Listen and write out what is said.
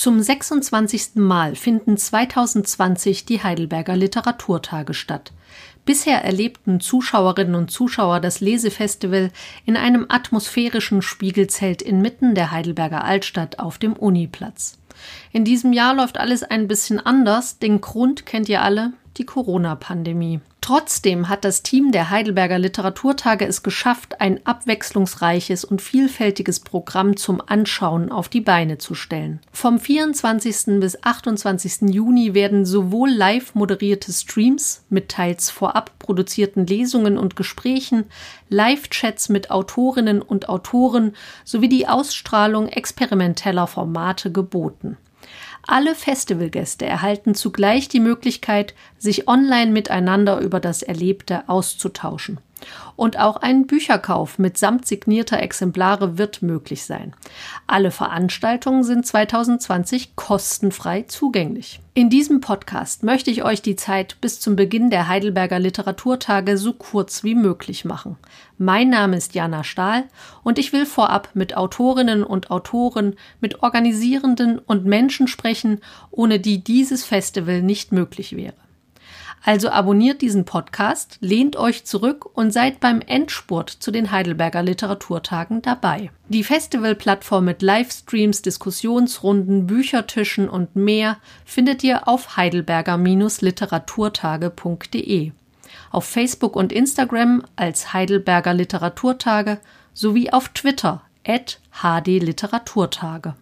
Zum 26. Mal finden 2020 die Heidelberger Literaturtage statt. Bisher erlebten Zuschauerinnen und Zuschauer das Lesefestival in einem atmosphärischen Spiegelzelt inmitten der Heidelberger Altstadt auf dem Uniplatz. In diesem Jahr läuft alles ein bisschen anders. Den Grund kennt ihr alle, die Corona-Pandemie. Trotzdem hat das Team der Heidelberger Literaturtage es geschafft, ein abwechslungsreiches und vielfältiges Programm zum Anschauen auf die Beine zu stellen. Vom 24. bis 28. Juni werden sowohl live moderierte Streams mit teils vorab produzierten Lesungen und Gesprächen, Live-Chats mit Autorinnen und Autoren sowie die Ausstrahlung experimenteller Formate geboten. Alle Festivalgäste erhalten zugleich die Möglichkeit, sich online miteinander über das Erlebte auszutauschen. Und auch ein Bücherkauf mit samt signierter Exemplare wird möglich sein. Alle Veranstaltungen sind 2020 kostenfrei zugänglich. In diesem Podcast möchte ich euch die Zeit bis zum Beginn der Heidelberger Literaturtage so kurz wie möglich machen. Mein Name ist Jana Stahl und ich will vorab mit Autorinnen und Autoren, mit Organisierenden und Menschen sprechen, ohne die dieses Festival nicht möglich wäre. Also abonniert diesen Podcast, lehnt euch zurück und seid beim Endspurt zu den Heidelberger Literaturtagen dabei. Die Festivalplattform mit Livestreams, Diskussionsrunden, Büchertischen und mehr findet ihr auf heidelberger-literaturtage.de. Auf Facebook und Instagram als Heidelberger Literaturtage sowie auf Twitter at HD Literaturtage.